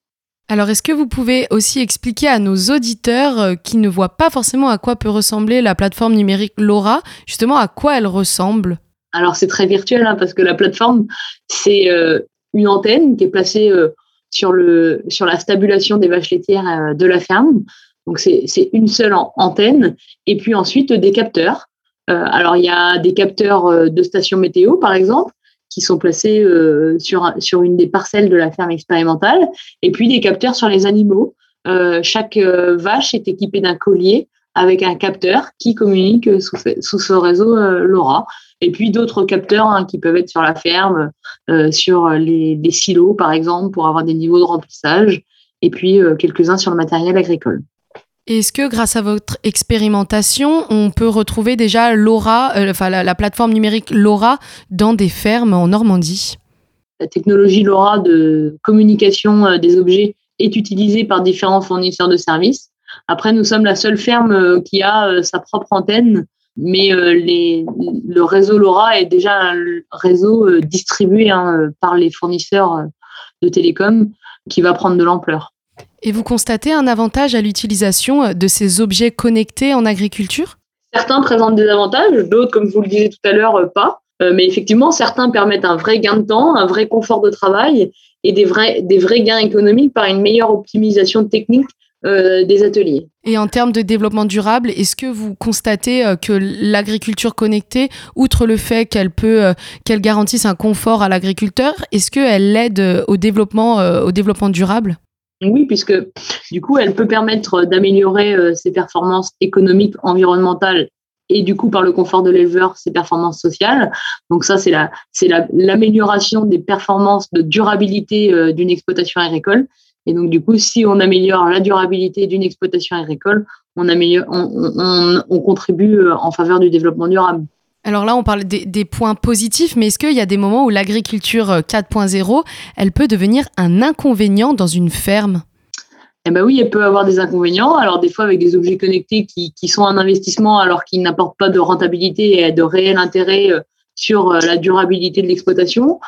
Alors, est-ce que vous pouvez aussi expliquer à nos auditeurs euh, qui ne voient pas forcément à quoi peut ressembler la plateforme numérique LoRa, justement à quoi elle ressemble? Alors, c'est très virtuel hein, parce que la plateforme, c'est euh, une antenne qui est placée euh, sur, le, sur la stabulation des vaches laitières de la ferme. Donc, c'est une seule antenne. Et puis ensuite, des capteurs. Euh, alors, il y a des capteurs euh, de stations météo, par exemple, qui sont placés euh, sur, sur une des parcelles de la ferme expérimentale. Et puis, des capteurs sur les animaux. chaque vache est équipée d'un collier avec un capteur qui communique sous, ce réseau LoRa. Et puis d'autres capteurs hein, qui peuvent être sur la ferme, sur les, silos par exemple, pour avoir des niveaux de remplissage, et puis quelques-uns sur le matériel agricole. Est-ce que grâce à votre expérimentation, on peut retrouver déjà LoRa, euh, enfin la, plateforme numérique LoRa dans des fermes en Normandie? La technologie LoRa de communication euh, des objets est utilisée par différents fournisseurs de services. Après, nous sommes la seule ferme euh, qui a sa propre antenne, mais le réseau LoRa est déjà un réseau distribué hein, par les fournisseurs de télécom qui va prendre de l'ampleur. Et vous constatez un avantage à l'utilisation euh, de ces objets connectés en agriculture? Certains présentent des avantages, d'autres, comme vous le disiez tout à l'heure, euh, pas. Euh, mais effectivement, certains permettent un vrai gain de temps, un vrai confort de travail et des vrais, des vrais gains économiques par une meilleure optimisation technique des ateliers. Et en termes de développement durable, est-ce que vous constatez que l'agriculture connectée, outre le fait qu'elle peut, qu'elle garantisse un confort à l'agriculteur, est-ce qu'elle aide au développement, au développement durable? Oui, puisque du coup, elle peut permettre d'améliorer ses performances économiques, environnementales et du coup par le confort de l'éleveur ses performances sociales. Donc ça c'est la c'est l'amélioration des performances de durabilité euh, d'une exploitation agricole. Et donc du coup si on améliore la durabilité d'une exploitation agricole, on améliore on, on, contribue euh, en faveur du développement durable. Alors là, on parle des, points positifs, mais est-ce qu'il y a des moments où l'agriculture 4.0, euh, elle peut devenir un inconvénient dans une ferme? Eh ben oui, elle peut avoir des inconvénients. Alors des fois avec des objets connectés qui, sont un investissement alors qu'ils n'apportent pas de rentabilité et de réel intérêt euh, sur euh, la durabilité de l'exploitation.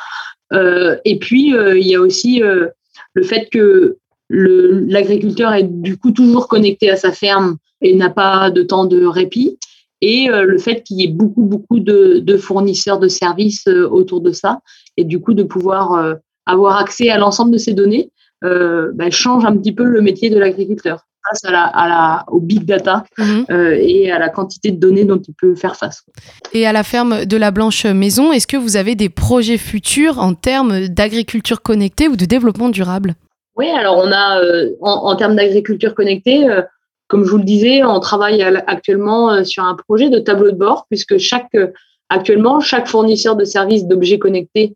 Et puis il y a aussi le fait que l'agriculteur est du coup toujours connecté à sa ferme et n'a pas de temps de répit. Et le fait qu'il y ait beaucoup, beaucoup de, de, fournisseurs de services autour de ça, et du coup de pouvoir avoir accès à l'ensemble de ces données euh, bah, change un petit peu le métier de l'agriculteur grâce à la, à la, au big data mhm. euh, et à la quantité de données dont il peut faire face. Et à la ferme de la Blanche Maison, est-ce que vous avez des projets futurs en termes d'agriculture connectée ou de développement durable? Oui, alors on a euh, en, termes d'agriculture connectée, euh, comme je vous le disais, on travaille actuellement sur un projet de tableau de bord puisque chaque actuellement chaque fournisseur de services d'objets connectés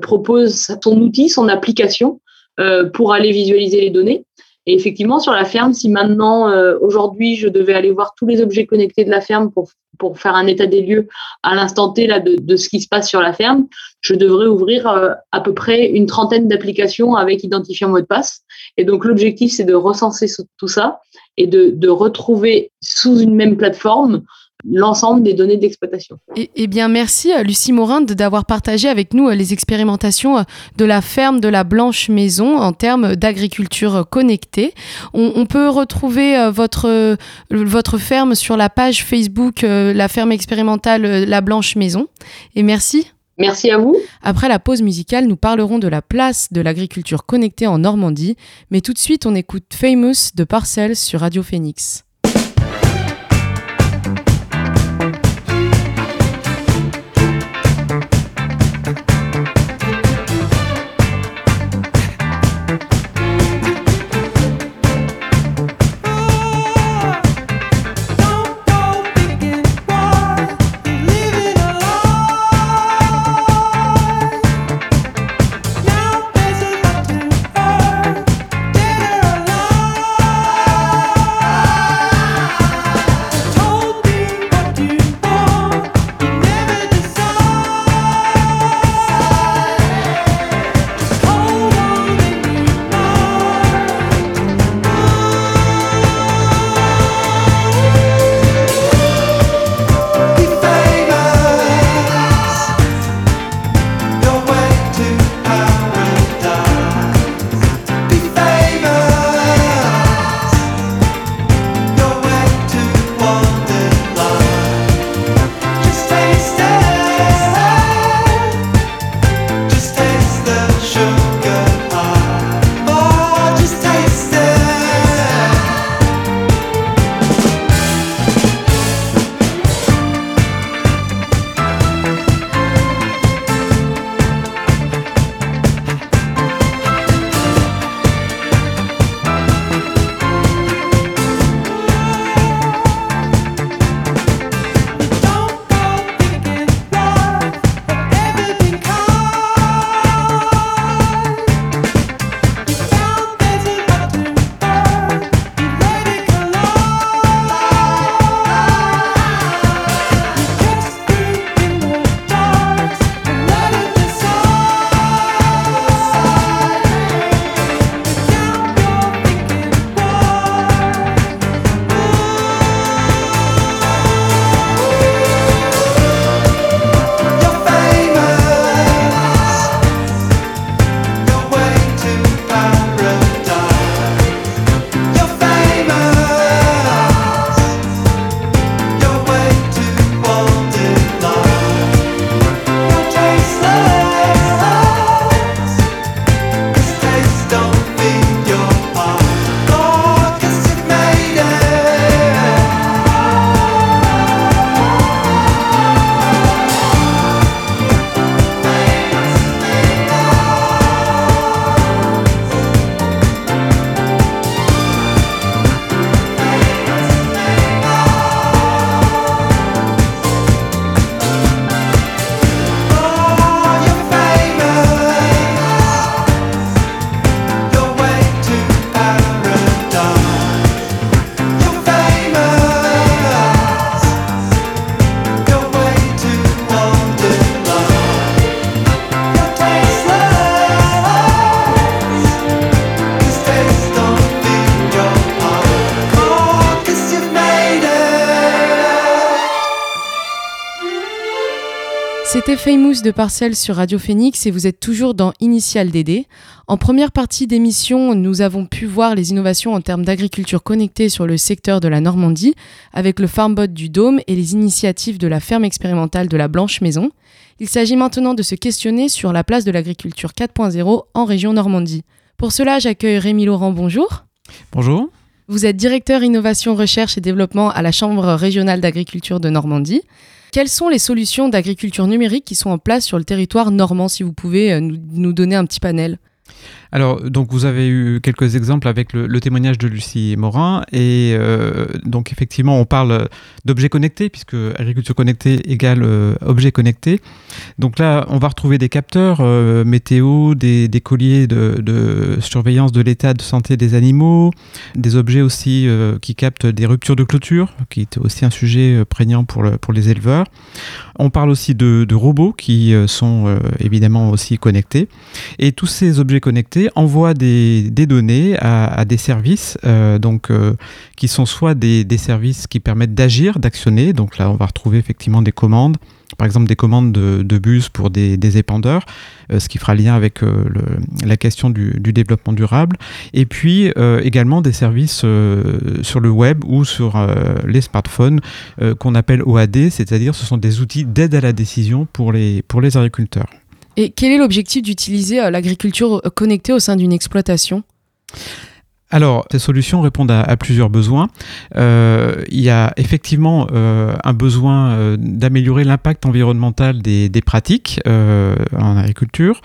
propose son outil, son application euh, pour aller visualiser les données. Et effectivement, sur la ferme, si maintenant, euh, aujourd'hui, je devais aller voir tous les objets connectés de la ferme pour, pour faire un état des lieux à l'instant T là, de, de, ce qui se passe sur la ferme, je devrais ouvrir euh, à peu près une trentaine d'applications avec identifiant mot de passe. Et donc, l'objectif, c'est de recenser tout ça et de, de retrouver sous une même plateforme l'ensemble des données d'exploitation. Eh bien, merci euh, Lucie Morin d'avoir partagé avec nous euh, les expérimentations euh, de la ferme de la Blanche Maison en termes d'agriculture connectée. On, peut retrouver votre, votre ferme sur la page Facebook La ferme expérimentale La Blanche Maison. Et merci. Merci à vous. Après la pause musicale, nous parlerons de la place de l'agriculture connectée en Normandie. Mais tout de suite, on écoute Famous de Parcells sur Radio Phoenix. Famous de Parcelles sur Radio Phoenix et vous êtes toujours dans Initial DD. En première partie d'émission, nous avons pu voir les innovations en termes d'agriculture connectée sur le secteur de la Normandie avec le Farmbot du Dôme et les initiatives de la ferme expérimentale de la Blanche Maison. Il s'agit maintenant de se questionner sur la place de l'agriculture 4.0 en région Normandie. Pour cela, j'accueille Rémi Laurent, bonjour. Bonjour. Vous êtes directeur innovation, recherche et développement à la Chambre régionale d'agriculture de Normandie. Quelles sont les solutions d'agriculture numérique qui sont en place sur le territoire normand, si vous pouvez euh, nous, nous donner un petit panel? Alors, donc vous avez eu quelques exemples avec le, témoignage de Lucie Morin, et euh, donc effectivement, on parle d'objets connectés, puisque agriculture connectée égale euh, objet connecté. Donc là, on va retrouver des capteurs euh, météo, des, colliers de, surveillance de l'état de santé des animaux, des objets aussi qui captent des ruptures de clôture, qui est aussi un sujet prégnant pour, pour les éleveurs. On parle aussi de, robots qui sont évidemment aussi connectés. Et tous ces objets connectés envoient des, données à, des services, euh, donc, euh, qui sont soit des, services qui permettent d'agir, d'actionner. Donc là, on va retrouver effectivement des commandes, par exemple des commandes de, bus pour des, épandeurs, euh, ce qui fera lien avec la question du, développement durable. Et puis également des services sur le web ou sur les smartphones qu'on appelle OAD, c'est-à-dire ce sont des outils d'aide à la décision pour les, pour les agriculteurs. Et quel est l'objectif d'utiliser euh, l'agriculture euh, connectée au sein d'une exploitation? Alors, ces solutions répondent à, plusieurs besoins. Euh, il y a effectivement un besoin d'améliorer l'impact environnemental des, pratiques en agriculture.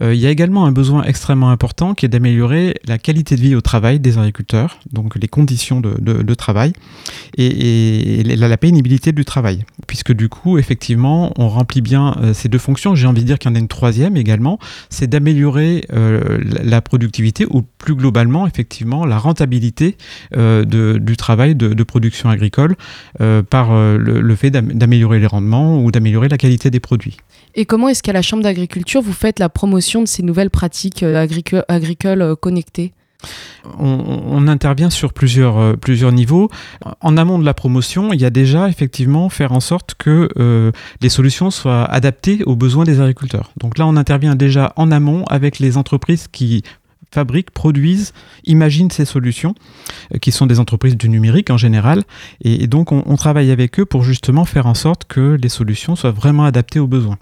il y a également un besoin extrêmement important qui est d'améliorer la qualité de vie au travail des agriculteurs, donc les conditions de, travail et, la, pénibilité du travail puisque du coup, effectivement, on remplit bien euh, ces deux fonctions. J'ai envie de dire qu'il y en a une troisième également, c'est d'améliorer euh, la productivité ou plus globalement, effectivement, la rentabilité euh, du travail de, production agricole par le, fait d'améliorer les rendements ou d'améliorer la qualité des produits. Et comment est-ce qu'à la Chambre d'agriculture, vous faites la promotion de ces nouvelles pratiques agricoles connectées? On, intervient sur plusieurs, euh, plusieurs niveaux. En amont de la promotion, il y a déjà effectivement faire en sorte que euh, les solutions soient adaptées aux besoins des agriculteurs. Donc là, on intervient déjà en amont avec les entreprises qui fabriquent, produisent, imaginent ces solutions, euh, qui sont des entreprises du numérique en général. Et, donc, on, travaille avec eux pour justement faire en sorte que les solutions soient vraiment adaptées aux besoins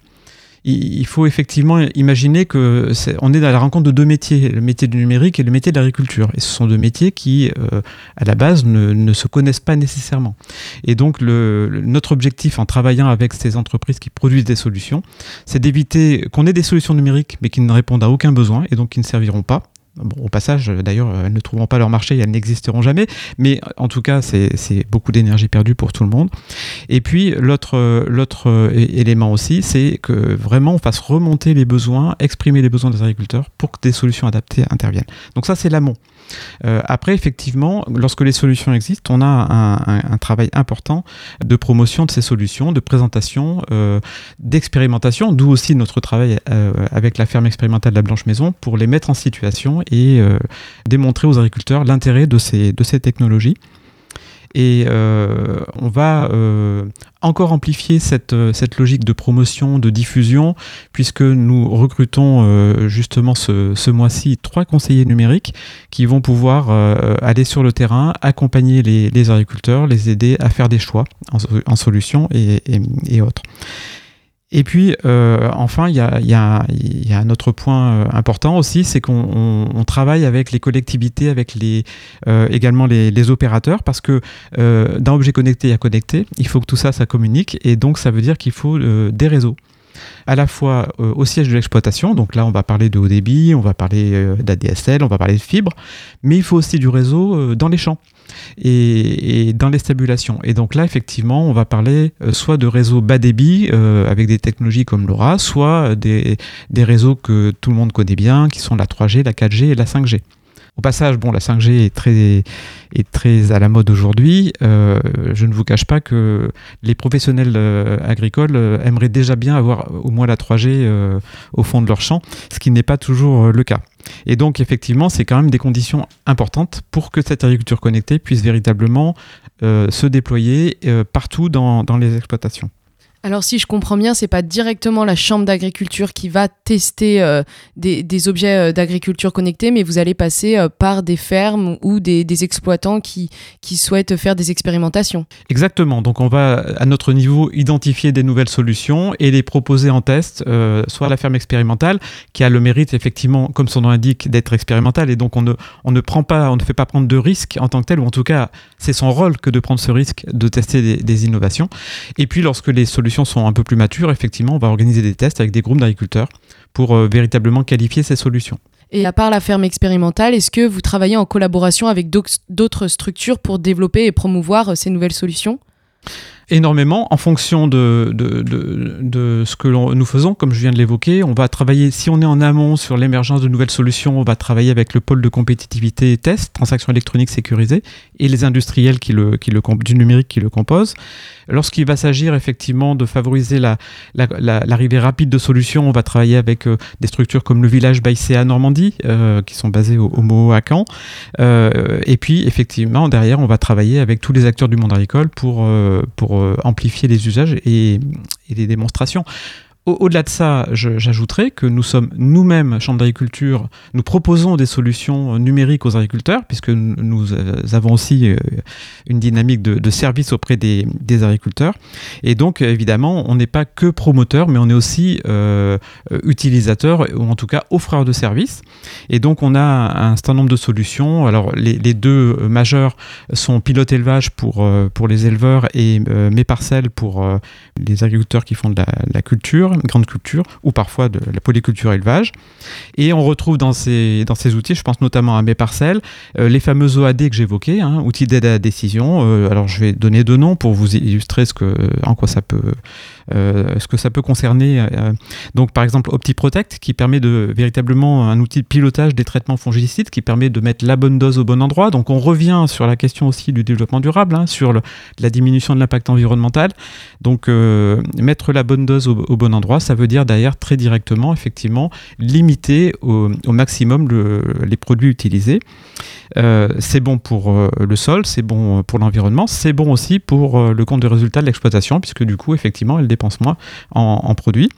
il faut effectivement imaginer que est, on est dans la rencontre de deux métiers, le métier du numérique et le métier de l'agriculture. Et ce sont deux métiers qui, euh, à la base, ne, se connaissent pas nécessairement. Et donc, notre objectif en travaillant avec ces entreprises qui produisent des solutions, c'est d'éviter qu'on ait des solutions numériques, mais qui ne répondent à aucun besoin et donc qui ne serviront pas au passage, d'ailleurs, elles ne trouveront pas leur marché et elles n'existeront jamais. Mais en tout cas, c'est beaucoup d'énergie perdue pour tout le monde. Et puis, l'autre élément aussi, c'est que vraiment on fasse remonter les besoins, exprimer les besoins des agriculteurs pour que des solutions adaptées interviennent. Donc ça, c'est l'amont. Euh, après, effectivement, lorsque les solutions existent, on a un, travail important de promotion de ces solutions, de présentation, euh, d'expérimentation, d'où aussi notre travail euh, avec la ferme expérimentale de la Blanche Maison pour les mettre en situation et démontrer aux agriculteurs l'intérêt de ces, de ces technologies. Et euh, on va euh, encore amplifier cette, euh, cette, logique de promotion, de diffusion, puisque nous recrutons justement ce, ce mois-ci trois conseillers numériques qui vont pouvoir aller sur le terrain, accompagner les, les, agriculteurs, les aider à faire des choix en, solutions et, et autres. Et puis, euh, enfin, il y a, un autre point euh, important aussi, c'est qu'on travaille avec les collectivités, avec euh, également les, opérateurs, parce que dans Objet Connecté, a connecté, il faut que tout ça, ça communique, et donc ça veut dire qu'il faut des réseaux. À la fois au siège de l'exploitation, donc là on va parler de haut débit, on va parler d'ADSL, on va parler de fibre, mais il faut aussi du réseau dans les champs et, dans les stabulations. Et donc là, effectivement, on va parler euh, soit de réseaux bas débit euh, avec des technologies comme LoRa, soit des, des réseaux que tout le monde connaît bien, qui sont la 3G, la 4G et la 5G. Au passage, bon, la 5G est très, est très à la mode aujourd'hui. Euh, je ne vous cache pas que les professionnels agricoles aimeraient déjà bien avoir au moins la 3G au fond de leur champ, ce qui n'est pas toujours le cas. Et donc, effectivement, c'est quand même des conditions importantes pour que cette agriculture connectée puisse véritablement euh, se déployer euh, partout dans, les exploitations. Alors si je comprends bien, c'est pas directement la chambre d'agriculture qui va tester euh, des, objets euh, d'agriculture connectés, mais vous allez passer euh, par des fermes ou des, exploitants qui, qui souhaitent faire des expérimentations. Exactement. Donc on va à notre niveau identifier des nouvelles solutions et les proposer en test, soit à la ferme expérimentale qui a le mérite effectivement, comme son nom l'indique, d'être expérimentale et donc on ne, on ne prend pas, on ne fait pas prendre de risques en tant que tel, ou en tout cas c'est son rôle que de prendre ce risque de tester des, des innovations. Et puis lorsque les solutions sont un peu plus matures, effectivement, on va organiser des tests avec des groupes d'agriculteurs pour euh, véritablement qualifier ces solutions. Et à part la ferme expérimentale, est-ce que vous travaillez en collaboration avec d'autres structures pour développer et promouvoir euh, ces nouvelles solutions? Énormément en fonction de, de, de, de ce que nous faisons, comme je viens de l'évoquer. On va travailler, si on est en amont sur l'émergence de nouvelles solutions, on va travailler avec le pôle de compétitivité et test, transactions électroniques sécurisées, et les industriels qui le, qui le, du numérique qui le composent. Lorsqu'il va s'agir effectivement de favoriser l'arrivée la, la, rapide de solutions, on va travailler avec euh, des structures comme le village Baïséa Normandie, euh, qui sont basées au, au. Euh, et puis, effectivement, derrière, on va travailler avec tous les acteurs du monde agricole pour, pour amplifier les usages et les démonstrations. Au-delà de ça, j'ajouterais que nous sommes nous-mêmes, Chambre d'agriculture, nous proposons des solutions numériques aux agriculteurs, puisque nous avons aussi euh, une dynamique de, service auprès des, agriculteurs. Et donc, évidemment, on n'est pas que promoteur, mais on est aussi euh, utilisateur, ou en tout cas offreur de services. Et donc, on a un certain nombre de solutions. Alors, les, deux majeures sont pilote élevage pour, euh, pour les éleveurs et euh, mes parcelles pour euh, les agriculteurs qui font de la culture grande culture, ou parfois de la polyculture élevage. Et on retrouve dans ces, dans ces outils, je pense notamment à mes parcelles, euh, les fameux OAD que j'évoquais, hein, outils d'aide à la décision. Euh, alors je vais donner deux noms pour vous illustrer ce que, en quoi ça peut, ce que ça peut concerner. Euh, donc par exemple OptiProtect qui permet de véritablement un outil de pilotage des traitements fongicides qui permet de mettre la bonne dose au bon endroit. Donc on revient sur la question aussi du développement durable, hein, sur la diminution de l'impact environnemental. Donc euh, mettre la bonne dose au, bon endroit, ça veut dire derrière très directement effectivement limiter au, maximum le, les produits utilisés. Euh, c'est bon pour euh, le sol, c'est bon pour l'environnement, c'est bon aussi pour euh, le compte de résultat de l'exploitation, puisque du coup, effectivement, elle dépense moins en, produits.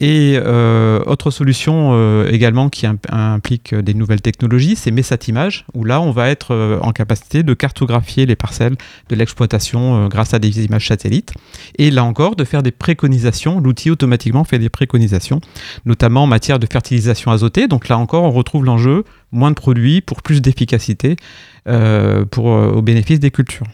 Et euh, autre solution euh, également qui imp implique des nouvelles technologies, c'est Messatimage, où là on va être euh, en capacité de cartographier les parcelles de l'exploitation grâce à des images satellites. Et là encore, de faire des préconisations. L'outil automatiquement fait des préconisations, notamment en matière de fertilisation azotée. Donc là encore, on retrouve l'enjeu moins de produits pour plus d'efficacité au bénéfice des cultures.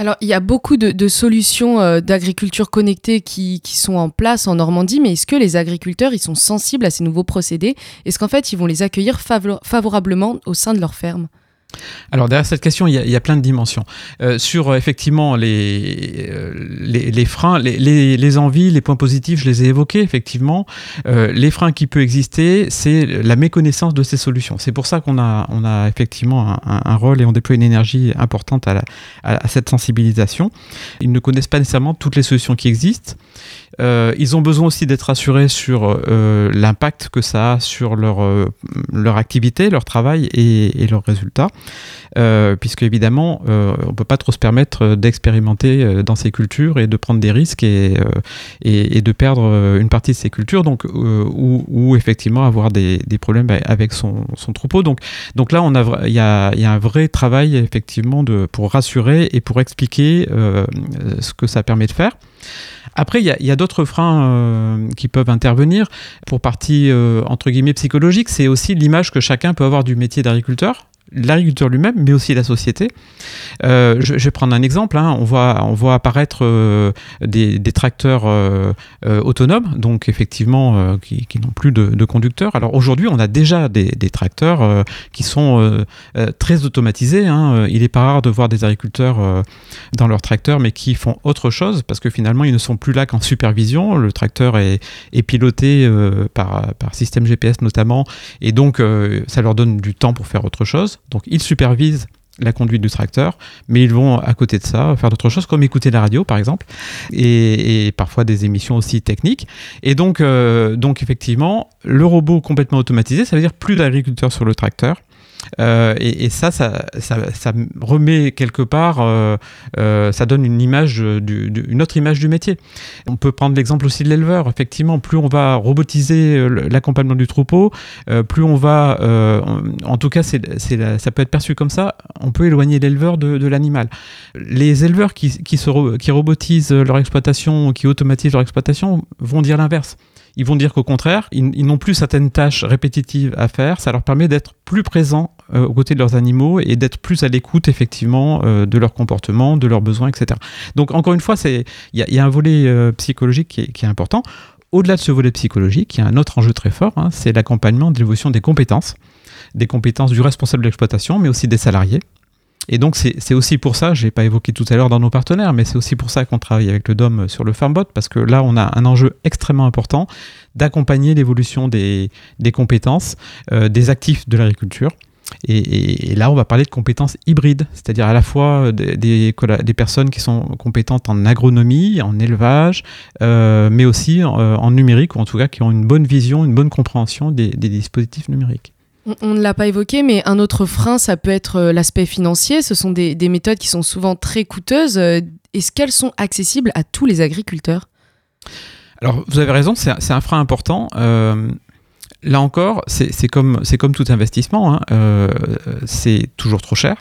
Alors, il y a beaucoup de, solutions euh, d'agriculture connectée qui, sont en place en Normandie, mais est-ce que les agriculteurs ils sont sensibles à ces nouveaux procédés? Est-ce qu'en fait, ils vont les accueillir favor favorablement au sein de leur ferme? Alors derrière cette question, il y a, plein de dimensions. Euh, sur effectivement les, euh, les, les, freins, les, les, envies, les points positifs, je les ai évoqués effectivement. Euh, les freins qui peuvent exister, c'est la méconnaissance de ces solutions. C'est pour ça qu'on a, on a effectivement un, rôle et on déploie une énergie importante à, à, cette sensibilisation. Ils ne connaissent pas nécessairement toutes les solutions qui existent. Euh, ils ont besoin aussi d'être assurés sur euh, l'impact que ça a sur leur, euh, leur activité, leur travail et leurs résultats, euh, puisque évidemment, euh, on ne peut pas trop se permettre d'expérimenter dans ces cultures et de prendre des risques et, et de perdre une partie de ces cultures, donc, ou, effectivement avoir des, problèmes avec son, troupeau. Donc, là, il y a, un vrai travail effectivement pour rassurer et pour expliquer ce que ça permet de faire. Après, il y a, d'autres freins euh, qui peuvent intervenir. Pour partie, euh, entre guillemets, psychologique, c'est aussi l'image que chacun peut avoir du métier d'agriculteur l'agriculteur lui-même, mais aussi la société. Euh, je, vais prendre un exemple. Hein. On, voit, on voit apparaître euh, des, tracteurs euh, autonomes, donc effectivement qui, n'ont plus de, conducteurs. Alors aujourd'hui, on a déjà des, tracteurs qui sont très automatisés. Hein. Il n'est pas rare de voir des agriculteurs dans leurs tracteurs, mais qui font autre chose parce que finalement, ils ne sont plus là qu'en supervision. Le tracteur est, est piloté par, par système GPS notamment, et donc ça leur donne du temps pour faire autre chose. Donc ils supervisent la conduite du tracteur, mais ils vont à côté de ça faire d'autres choses comme écouter la radio par exemple, et, parfois des émissions aussi techniques. Et donc, euh, donc effectivement, le robot complètement automatisé, ça veut dire plus d'agriculteurs sur le tracteur, Euh, et, ça, ça, remet quelque part, euh, euh, ça donne une image, une autre image du métier. On peut prendre l'exemple aussi de l'éleveur. Effectivement, plus on va robotiser l'accompagnement du troupeau, plus on va, en tout cas, ça peut être perçu comme ça, on peut éloigner l'éleveur de, l'animal. Les éleveurs qui, qui robotisent leur exploitation, qui automatisent leur exploitation, vont dire l'inverse. Ils vont dire qu'au contraire, ils, n'ont plus certaines tâches répétitives à faire. Ça leur permet d'être plus présents euh, aux côtés de leurs animaux et d'être plus à l'écoute effectivement euh, de leur comportement, de leurs besoins, etc. Donc encore une fois, il y, a un volet euh, psychologique qui est, important. Au-delà de ce volet psychologique, il y a un autre enjeu très fort, hein, c'est l'accompagnement de l'évolution des compétences, des compétences du responsable de l'exploitation, mais aussi des salariés. Et donc, c'est aussi pour ça, je n'ai pas évoqué tout à l'heure dans nos partenaires, mais c'est aussi pour ça qu'on travaille avec le DOM sur le FarmBot, parce que là, on a un enjeu extrêmement important d'accompagner l'évolution des, compétences euh, des actifs de l'agriculture. Et, là, on va parler de compétences hybrides, c'est-à-dire à la fois des, des, personnes qui sont compétentes en agronomie, en élevage, euh, mais aussi euh, en, numérique, ou en tout cas qui ont une bonne vision, une bonne compréhension des dispositifs numériques. On ne l'a pas évoqué, mais un autre frein, ça peut être euh, l'aspect financier. Ce sont des, méthodes qui sont souvent très coûteuses. Euh, est-ce qu'elles sont accessibles à tous les agriculteurs? Alors, vous avez raison, c'est un frein important. Euh, là encore, c'est comme, comme tout investissement, hein. euh, c'est toujours trop cher.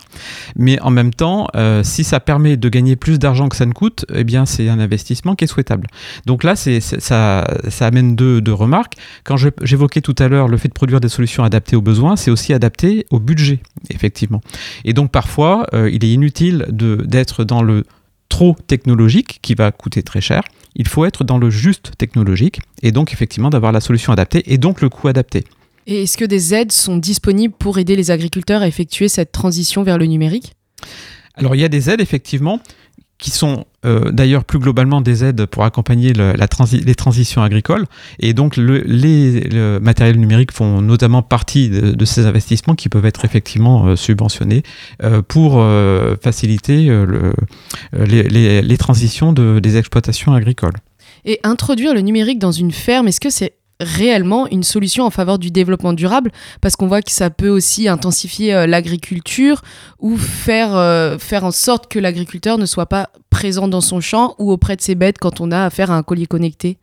Mais en même temps, euh, si ça permet de gagner plus d'argent que ça ne coûte, eh bien c'est un investissement qui est souhaitable. Donc là, c'est ça, ça amène deux, deux remarques. Quand j'évoquais tout à l'heure le fait de produire des solutions adaptées aux besoins, c'est aussi adapté au budget, effectivement. Et donc parfois, euh, il est inutile d'être dans le trop technologique qui va coûter très cher il faut être dans le juste technologique et donc effectivement d'avoir la solution adaptée et donc le coût adapté. Et est-ce que des aides sont disponibles pour aider les agriculteurs à effectuer cette transition vers le numérique? Alors il y a des aides effectivement qui sont euh, d'ailleurs plus globalement des aides pour accompagner les transitions agricoles. Et donc le, les matériels numériques font notamment partie de, ces investissements qui peuvent être effectivement euh, subventionnés euh, pour faciliter le, les, transitions de, des exploitations agricoles. Et introduire le numérique dans une ferme, est-ce que c'est réellement une solution en faveur du développement durable parce qu'on voit que ça peut aussi intensifier euh, l'agriculture ou faire, euh, faire en sorte que l'agriculteur ne soit pas présent dans son champ ou auprès de ses bêtes quand on a affaire à un collier connecté.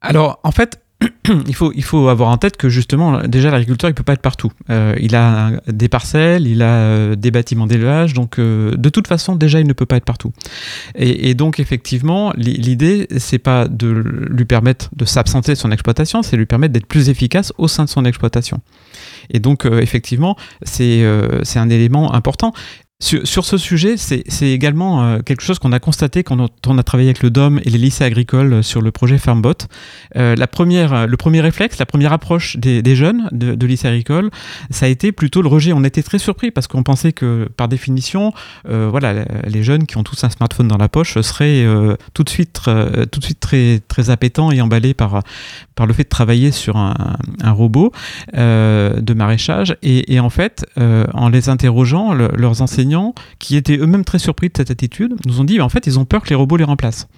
Alors en fait, il, faut, il faut avoir en tête que justement, déjà, l'agriculteur, il ne peut pas être partout. Euh, il a des parcelles, il a euh, des bâtiments d'élevage, donc euh, de toute façon, déjà, il ne peut pas être partout. Et, donc, effectivement, l'idée, c'est pas de lui permettre de s'absenter de son exploitation, c'est lui permettre d'être plus efficace au sein de son exploitation. Et donc, effectivement, c'est un élément important. Sur, ce sujet, c'est également euh, quelque chose qu'on a constaté quand on, a travaillé avec le DOM et les lycées agricoles euh, sur le projet FarmBot. Euh, la première, le premier réflexe, la première approche des, jeunes de, de, lycée agricole, ça a été plutôt le rejet. On était très surpris parce qu'on pensait que, par définition, voilà, les jeunes qui ont tous un smartphone dans la poche seraient tout de suite, tout de suite très, très appétants et emballés par, par le fait de travailler sur un, robot de maraîchage. Et, en fait, en les interrogeant, leurs enseignants qui étaient eux-mêmes très surpris de cette attitude, nous ont dit en fait ils ont peur que les robots les remplacent.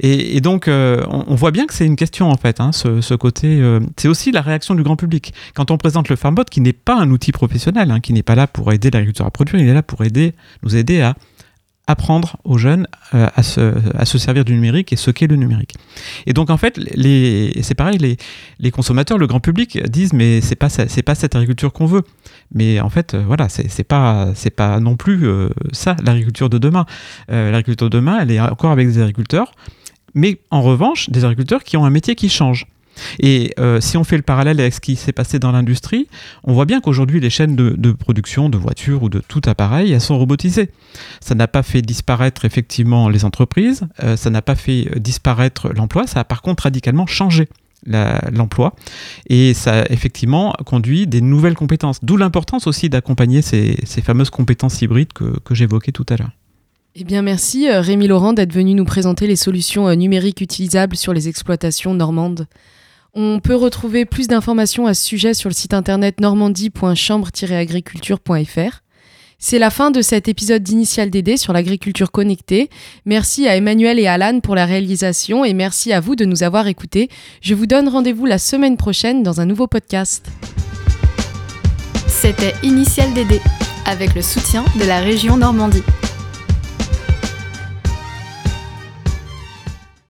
Et, donc euh, on, voit bien que c'est une question en fait, hein, ce, côté. Euh, c'est aussi la réaction du grand public. Quand on présente le FarmBot, qui n'est pas un outil professionnel, hein, qui n'est pas là pour aider l'agriculteur à produire, il est là pour aider, nous aider à apprendre aux jeunes euh, à, se, à, se, servir du numérique et ce qu'est le numérique. Et donc en fait, c'est pareil, les, les, consommateurs, le grand public disent mais c'est pas c'est pas cette agriculture qu'on veut. Mais en fait, euh, voilà, c'est pas c'est pas non plus euh, ça l'agriculture de demain. l'agriculture de demain, elle est encore avec des agriculteurs, mais en revanche, des agriculteurs qui ont un métier qui change. Et euh, si on fait le parallèle avec ce qui s'est passé dans l'industrie, on voit bien qu'aujourd'hui, les chaînes de, production de voitures ou de tout appareil, elles sont robotisées. Ça n'a pas fait disparaître effectivement les entreprises, euh, ça n'a pas fait euh, disparaître l'emploi, ça a par contre radicalement changé l'emploi et ça effectivement conduit des nouvelles compétences. D'où l'importance aussi d'accompagner ces, fameuses compétences hybrides que, que j'évoquais tout à l'heure. Eh bien merci Rémi Laurent d'être venu nous présenter les solutions numériques utilisables sur les exploitations normandes. On peut retrouver plus d'informations à ce sujet sur le site internet normandie.chambre-agriculture.fr. C'est la fin de cet épisode d'Initial DD sur l'agriculture connectée. Merci à Emmanuel et Alan pour la réalisation et merci à vous de nous avoir écoutés. Je vous donne rendez-vous la semaine prochaine dans un nouveau podcast. C'était Initial DD, avec le soutien de la région Normandie.